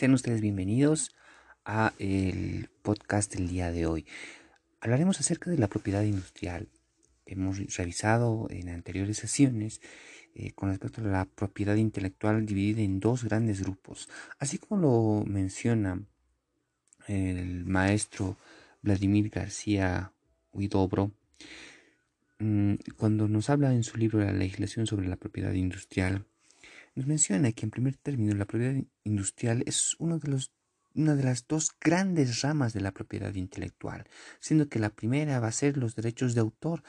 Sean ustedes bienvenidos a el podcast del día de hoy. Hablaremos acerca de la propiedad industrial. Hemos revisado en anteriores sesiones eh, con respecto a la propiedad intelectual dividida en dos grandes grupos, así como lo menciona el maestro Vladimir García Huidobro mm, cuando nos habla en su libro La legislación sobre la propiedad industrial nos menciona que en primer término la propiedad industrial es uno de los, una de las dos grandes ramas de la propiedad intelectual, siendo que la primera va a ser los derechos de autor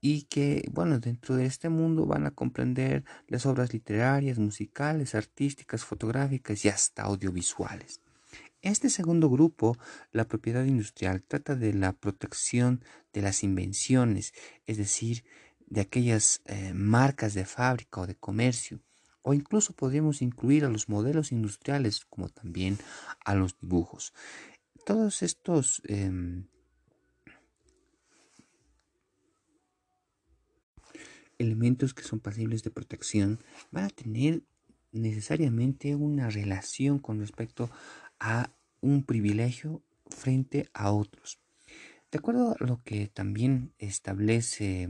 y que, bueno, dentro de este mundo van a comprender las obras literarias, musicales, artísticas, fotográficas y hasta audiovisuales. Este segundo grupo, la propiedad industrial, trata de la protección de las invenciones, es decir, de aquellas eh, marcas de fábrica o de comercio o incluso podríamos incluir a los modelos industriales como también a los dibujos. Todos estos em, elementos que son pasibles de protección van a tener necesariamente una relación con respecto a un privilegio frente a otros. De acuerdo a lo que también establece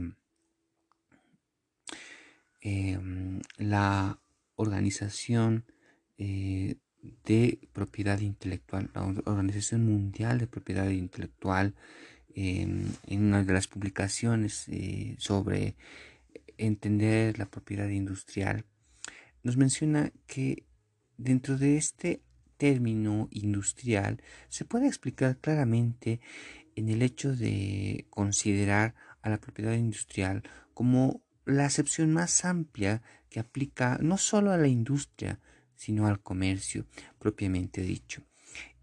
em, la organización eh, de propiedad intelectual, la Organización Mundial de Propiedad Intelectual, em, en una de las publicaciones eh, sobre entender la propiedad industrial, nos menciona que dentro de este término industrial se puede explicar claramente en el hecho de considerar a la propiedad industrial como la acepción más amplia que aplica no solo a la industria, sino al comercio propiamente dicho.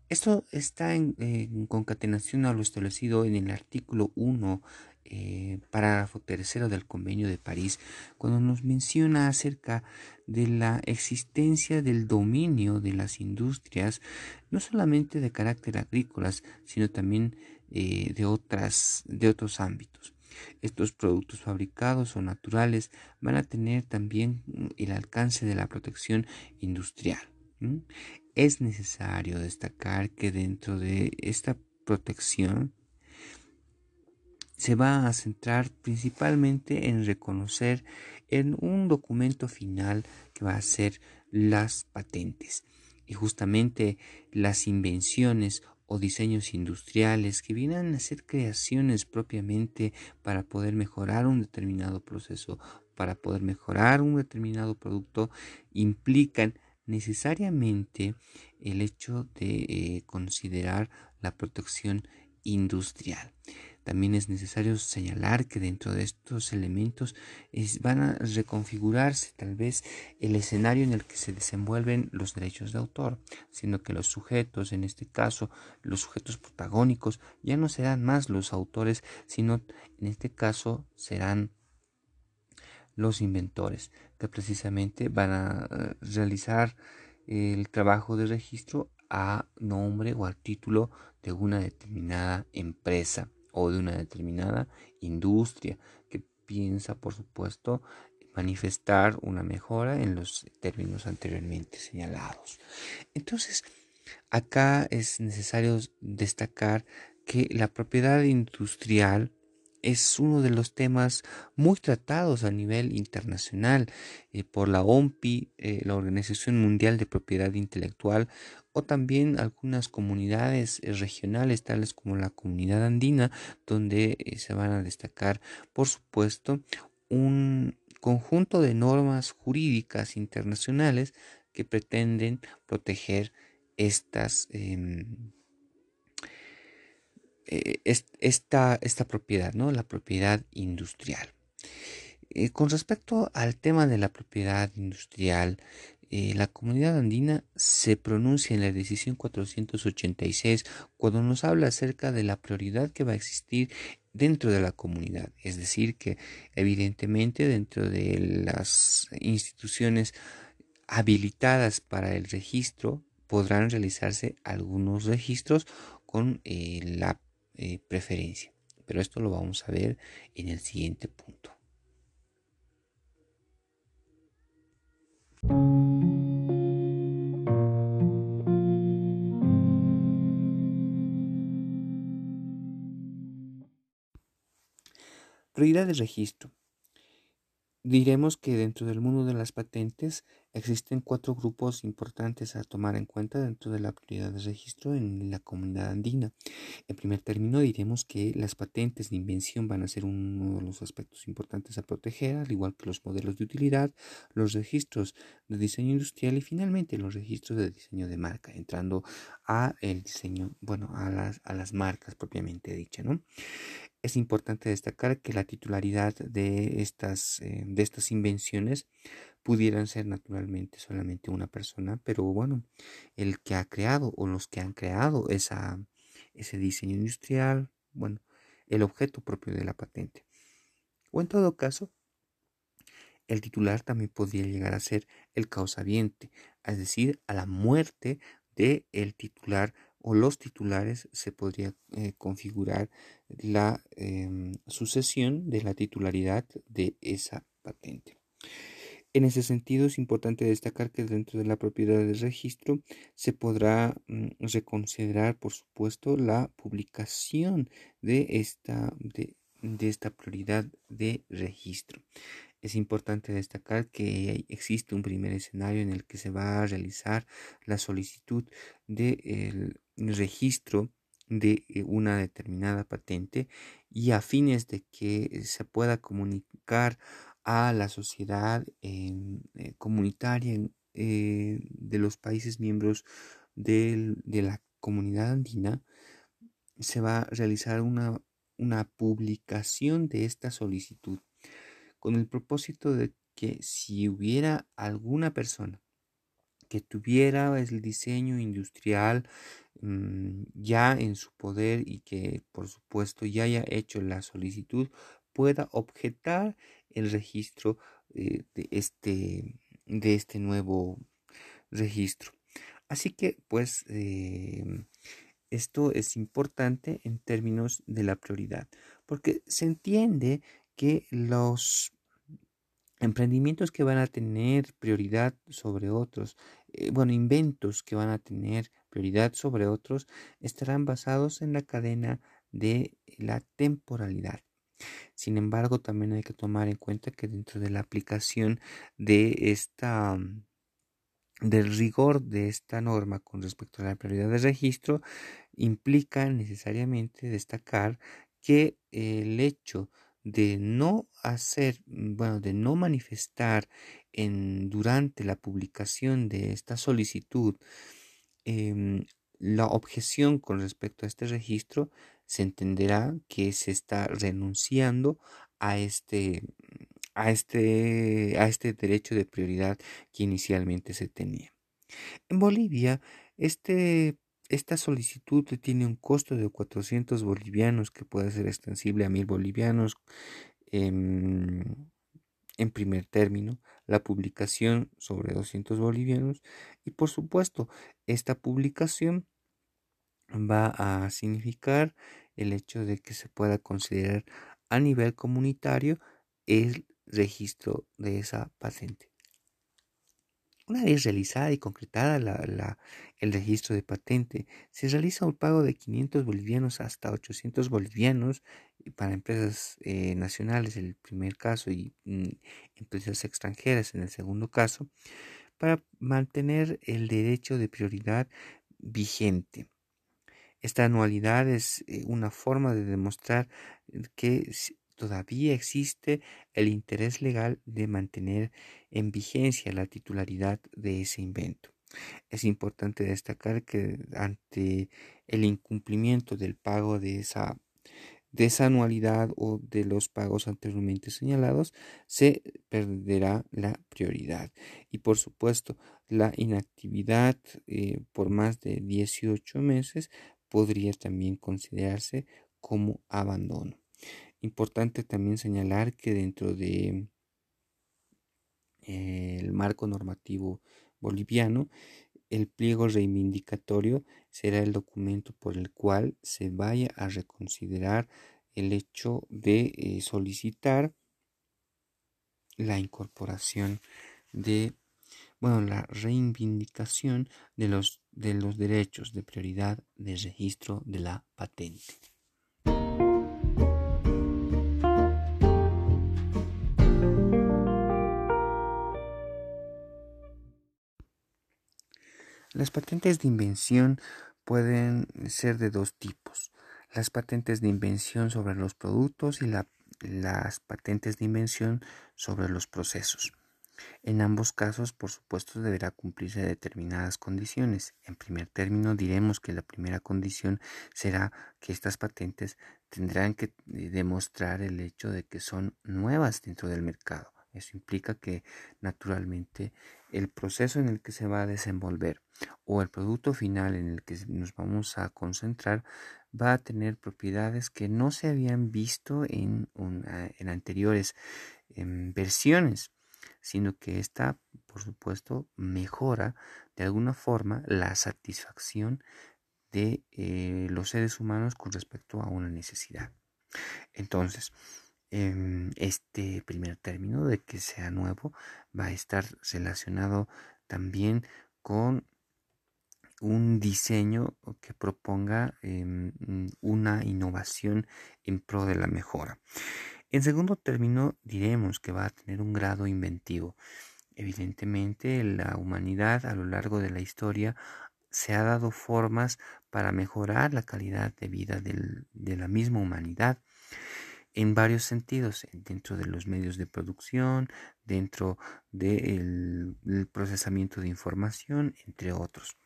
Esto está en, concatenación a lo establecido en el artículo 1, eh, párrafo tercero del Convenio de París, cuando nos menciona acerca de la existencia del dominio de las industrias, no solamente de carácter agrícolas, sino también eh, de, otras, de otros ámbitos. Estos productos fabricados o naturales van a tener también mm, el alcance de la protección industrial. Es necesario destacar que dentro de esta protección se va a centrar principalmente en reconocer en un documento final que va a ser las patentes y justamente las invenciones o diseños industriales que vienen a ser creaciones propiamente para poder mejorar un determinado proceso, para poder mejorar un determinado producto, implican necesariamente el hecho de eh, considerar la protección industrial. También es necesario señalar que dentro de estos elementos van a reconfigurarse tal vez el escenario en el que se desenvuelven los derechos de autor, siendo que los sujetos, en este caso los sujetos protagónicos, ya no serán más los autores, sino en este caso serán los inventores, que precisamente van a eh, realizar el trabajo de registro a nombre o a título de una determinada empresa o de una determinada industria que piensa, por supuesto, manifestar una mejora en los términos anteriormente señalados. Entonces, acá es necesario destacar que la propiedad industrial es uno de los temas muy tratados a nivel internacional eh, por la OMPI, eh, la Organización Mundial de Propiedad Intelectual, o también algunas comunidades eh, regionales, tales como la comunidad andina, donde se van a destacar, por supuesto, un conjunto de normas jurídicas internacionales que pretenden proteger estas em, eh, esta, esta propiedad, ¿no? La propiedad industrial. Eh, con respecto al tema de la propiedad industrial, eh, la comunidad andina se pronuncia en la decisión 486 cuando nos habla acerca de la prioridad que va a existir dentro de la comunidad. Es decir, que evidentemente dentro de las instituciones habilitadas para el registro podrán realizarse algunos registros con la eh, preferencia. Pero esto lo vamos a ver en el siguiente punto. Prioridad de registro. Diremos que dentro del mundo de las patentes existen cuatro grupos importantes a tomar en cuenta dentro de la prioridad de registro en la comunidad andina. En primer término diremos que las patentes de invención van a ser uno de los aspectos importantes a proteger, al igual que los modelos de utilidad, los registros de diseño industrial y finalmente los registros de diseño de marca, entrando a el diseño, bueno, a las, a las marcas propiamente dichas, ¿no? Es importante destacar que la titularidad de estas, eh, de estas invenciones pudieran ser naturalmente solamente una persona, pero bueno, el que ha creado o los que han creado esa, ese diseño industrial, bueno, el objeto propio de la patente. O en todo caso, el titular también podría llegar a ser el causaviente, es decir, a la muerte del el titular o los titulares se podría eh, configurar la em, sucesión de la titularidad de esa patente. En ese sentido, es importante destacar que dentro de la propiedad del registro se podrá mm, reconsiderar, por supuesto, la publicación de esta, de, de esta prioridad de registro. Es importante destacar que existe un primer escenario en el que se va a realizar la solicitud del registro de eh, una determinada patente y a fines de que se pueda comunicar a la sociedad eh, comunitaria eh, de los países miembros de la comunidad andina, se va a realizar una, una publicación de esta solicitud con el propósito de que si hubiera alguna persona que tuviera el diseño industrial mm, ya en su poder y que por supuesto ya haya hecho la solicitud pueda objetar el registro eh, de, este, de este nuevo registro. Así que pues em, esto es importante en términos de la prioridad porque se entiende que los emprendimientos que van a tener prioridad sobre otros, eh, bueno, inventos que van a tener prioridad sobre otros, estarán basados en la cadena de la temporalidad. Sin embargo, también hay que tomar en cuenta que dentro de la aplicación de esta del rigor de esta norma con respecto a la prioridad de registro implica necesariamente destacar que el hecho de no hacer, mm, bueno, de no manifestar en, durante la publicación de esta solicitud em, la objeción con respecto a este registro, se entenderá que se está renunciando a este, a este, a este derecho de prioridad que inicialmente se tenía. En Bolivia, este esta solicitud tiene un costo de 400 bolivianos que puede ser extensible a 1000 bolivianos en, primer término, la publicación sobre 200 bolivianos y por supuesto esta publicación va a significar el hecho de que se pueda considerar a nivel comunitario el registro de esa patente. Una vez realizada y concretada el registro de patente, se realiza un pago de 500 bolivianos hasta 800 bolivianos para empresas eh, nacionales en el primer caso y mm, empresas extranjeras en el segundo caso, para mantener el derecho de prioridad vigente. Esta anualidad es eh, una forma de demostrar que todavía existe el interés legal de mantener en vigencia la titularidad de ese invento. Es importante destacar que ante el incumplimiento del pago de esa, de esa anualidad o de los pagos anteriormente señalados, se perderá la prioridad. Y por supuesto, la inactividad eh, por más de 18 meses podría también considerarse como abandono. Importante también señalar que dentro de eh, el marco normativo boliviano, el pliego reivindicatorio será el documento por el cual se vaya a reconsiderar el hecho de eh, solicitar la incorporación de, bueno, la reivindicación de los, de los derechos de prioridad de registro de la patente. Las patentes de invención pueden ser de dos tipos. Las patentes de invención sobre los productos y las patentes de invención sobre los procesos. En ambos casos, por supuesto, deberá cumplirse determinadas condiciones. En primer término, diremos que la primera condición será que estas patentes tendrán que eh, demostrar el hecho de que son nuevas dentro del mercado. Eso implica que, naturalmente, el proceso en el que se va a desenvolver o el producto final en el que nos vamos a concentrar va a tener propiedades que no se habían visto en, en anteriores em, versiones sino que esta, por supuesto, mejora de alguna forma la satisfacción de eh, los seres humanos con respecto a una necesidad. Entonces, em, este primer término de que sea nuevo va a estar relacionado también con un diseño que proponga em, una innovación en pro de la mejora. En segundo término, diremos que va a tener un grado inventivo. Evidentemente, la humanidad a lo largo de la historia se ha dado formas para mejorar la calidad de vida de la misma humanidad en varios sentidos, dentro de los medios de producción, dentro del procesamiento de información, entre otros.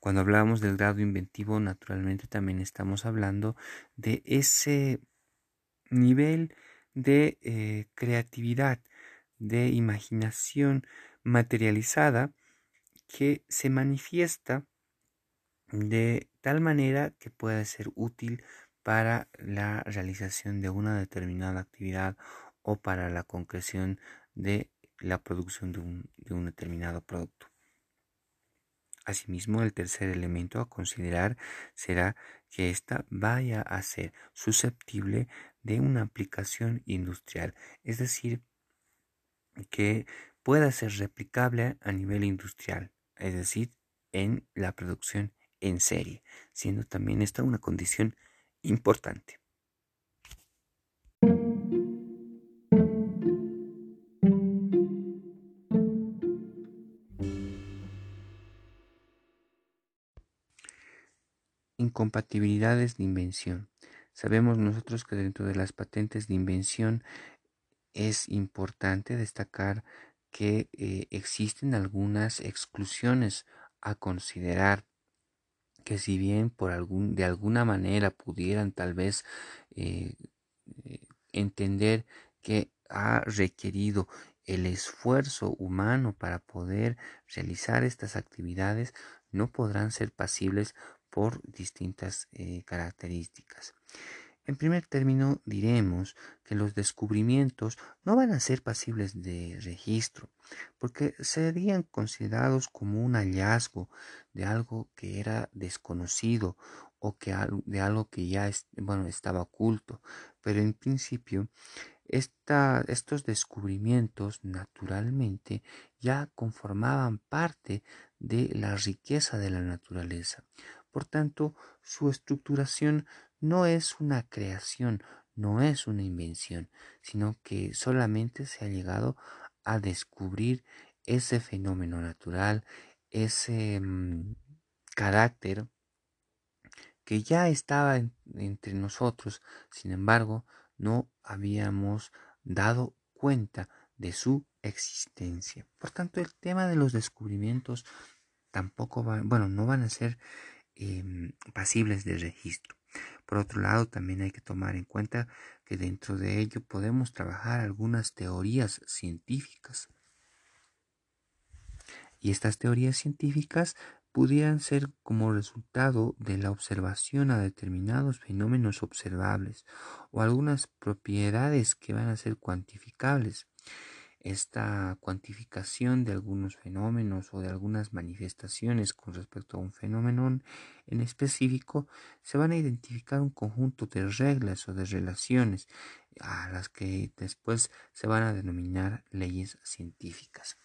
Cuando hablamos del grado inventivo, naturalmente también estamos hablando de ese nivel de eh, creatividad, de imaginación materializada que se manifiesta de tal manera que pueda ser útil para la realización de una determinada actividad o para la concreción de la producción de un, de un determinado producto. Asimismo, el tercer elemento a considerar será que ésta vaya a ser susceptible de una aplicación industrial, es decir, que pueda ser replicable a nivel industrial, es decir, en la producción en serie, siendo también esta una condición importante. Incompatibilidades de invención. Sabemos nosotros que dentro de las patentes de invención es importante destacar que eh, existen algunas exclusiones a considerar que si bien por algún de alguna manera pudieran tal vez eh, eh, entender que ha requerido el esfuerzo humano para poder realizar estas actividades no podrán ser pasibles por distintas características. En primer término, diremos que los descubrimientos no van a ser pasibles de registro, porque serían considerados como un hallazgo de algo que era desconocido o que de algo que ya bueno, estaba oculto. Pero en principio, estos descubrimientos naturalmente ya conformaban parte de la riqueza de la naturaleza. Por tanto, su estructuración no es una creación, no es una invención, sino que solamente se ha llegado a descubrir ese fenómeno natural, ese mm, carácter que ya estaba entre nosotros, sin embargo, no habíamos dado cuenta de su existencia. Por tanto, el tema de los descubrimientos tampoco van, bueno, no van a ser em, pasibles de registro. Por otro lado, también hay que tomar en cuenta que dentro de ello podemos trabajar algunas teorías científicas. Y estas teorías científicas pudieran ser como resultado de la observación a determinados fenómenos observables o algunas propiedades que van a ser cuantificables esta cuantificación de algunos fenómenos o de algunas manifestaciones con respecto a un fenómeno en específico, se van a identificar un conjunto de reglas o de relaciones a las que después se van a denominar leyes científicas.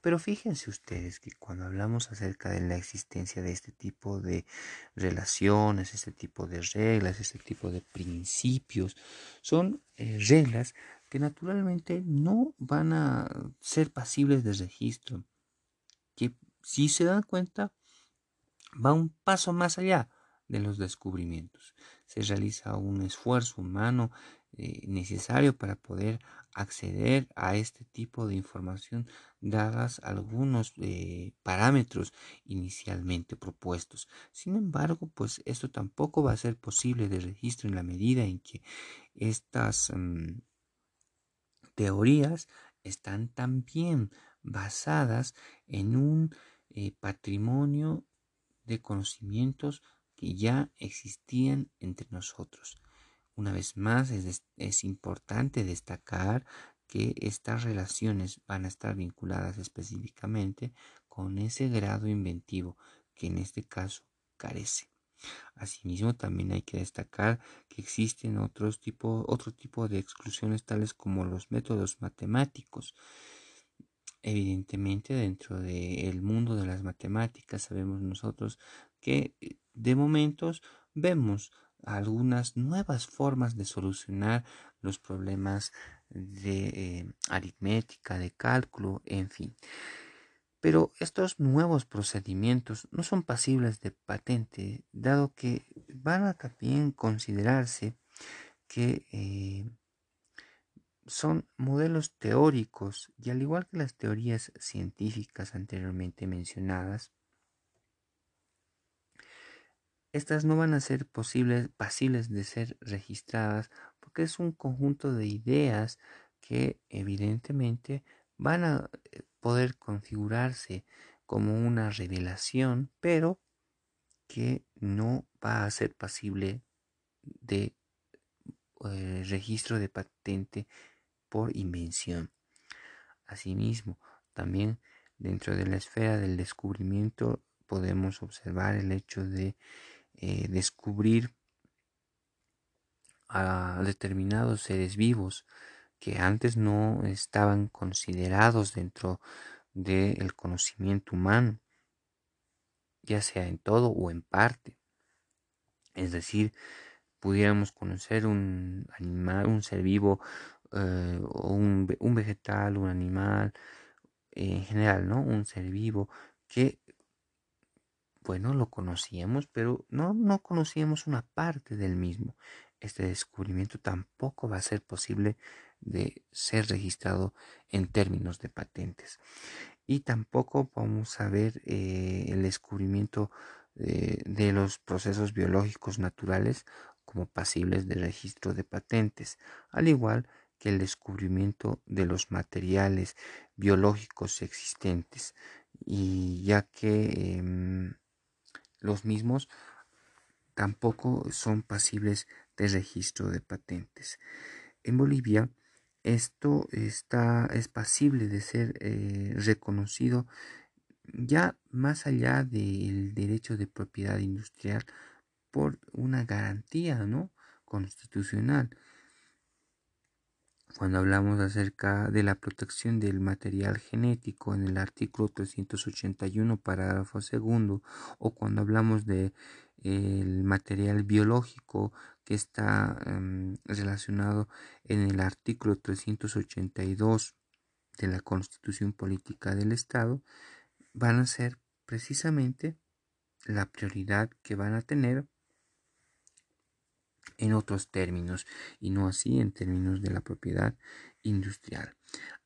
Pero fíjense ustedes que cuando hablamos acerca de la existencia de este tipo de relaciones, este tipo de reglas, este tipo de principios, son eh, reglas que naturalmente no van a ser pasibles de registro, que si se dan cuenta, va un paso más allá de los descubrimientos. Se realiza un esfuerzo humano eh, necesario para poder acceder a este tipo de información dadas algunos eh, parámetros inicialmente propuestos. Sin embargo, pues esto tampoco va a ser posible de registro en la medida en que estas mm, teorías están también basadas en un eh, patrimonio de conocimientos que ya existían entre nosotros. Una vez más, es, es, importante destacar que estas relaciones van a estar vinculadas específicamente con ese grado inventivo que en este caso carece. Asimismo, también hay que destacar que existen otros tipo, otro tipo de exclusiones tales como los métodos matemáticos. Evidentemente, dentro del mundo de las matemáticas sabemos nosotros que eh, de momentos vemos algunas nuevas formas de solucionar los problemas de eh, aritmética, de cálculo, en fin. Pero estos nuevos procedimientos no son pasibles de patente, dado que van a también considerarse que eh, son modelos teóricos y al igual que las teorías científicas anteriormente mencionadas, estas no van a ser posibles, pasibles de ser registradas porque es un conjunto de ideas que evidentemente van a eh, poder configurarse como una revelación, pero que no va a ser pasible de eh, registro de patente por invención. Asimismo, también dentro de la esfera del descubrimiento podemos observar el hecho de eh, descubrir a determinados seres vivos que antes no estaban considerados dentro del conocimiento humano, ya sea en todo o en parte. Es decir, pudiéramos conocer un animal, un ser vivo, eh, o un, vegetal, un animal, en general, ¿no? Un ser vivo que bueno, lo conocíamos, pero no, no conocíamos una parte del mismo. Este descubrimiento tampoco va a ser posible de ser registrado en términos de patentes. Y tampoco vamos a ver eh, el descubrimiento de, de los procesos biológicos naturales como pasibles de registro de patentes, al igual que el descubrimiento de los materiales biológicos existentes, y ya que em, los mismos tampoco son pasibles de registro de patentes. En Bolivia, esto está, es pasible de ser eh, reconocido ya más allá del derecho de propiedad industrial por una garantía ¿no? constitucional cuando hablamos acerca de la protección del material genético en el artículo 381 parágrafo segundo o cuando hablamos de el material biológico que está em, relacionado en el artículo 382 de la Constitución Política del Estado van a ser precisamente la prioridad que van a tener en otros términos y no así en términos de la propiedad industrial.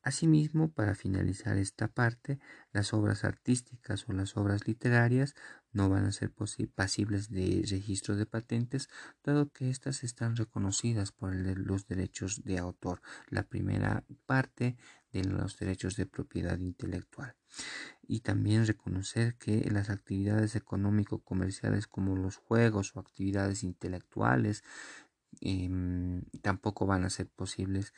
Asimismo, para finalizar esta parte, las obras artísticas o las obras literarias no van a ser pasibles de registro de patentes, dado que éstas están reconocidas por los derechos de autor, la primera parte de los derechos de propiedad intelectual. Y también reconocer que las actividades económico-comerciales como los juegos o actividades intelectuales em, tampoco van a ser posibles,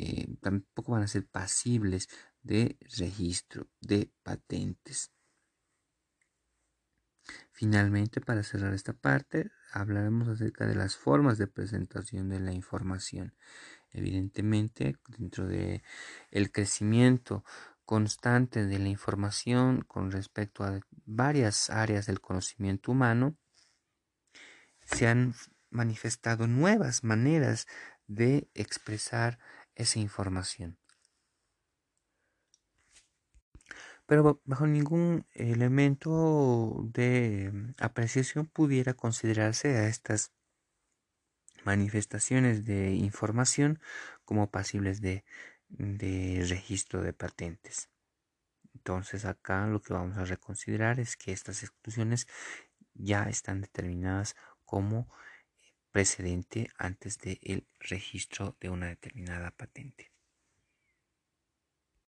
eh, tampoco van a ser pasibles de registro de patentes. Finalmente, para cerrar esta parte, hablaremos acerca de las formas de presentación de la información. Evidentemente, dentro de el crecimiento constante de la información con respecto a varias áreas del conocimiento humano, se han manifestado nuevas maneras de expresar esa información. pero bajo ningún elemento de apreciación pudiera considerarse a estas manifestaciones de información como pasibles de, registro de patentes. Entonces acá lo que vamos a reconsiderar es que estas exclusiones ya están determinadas como precedente antes del registro de una determinada patente.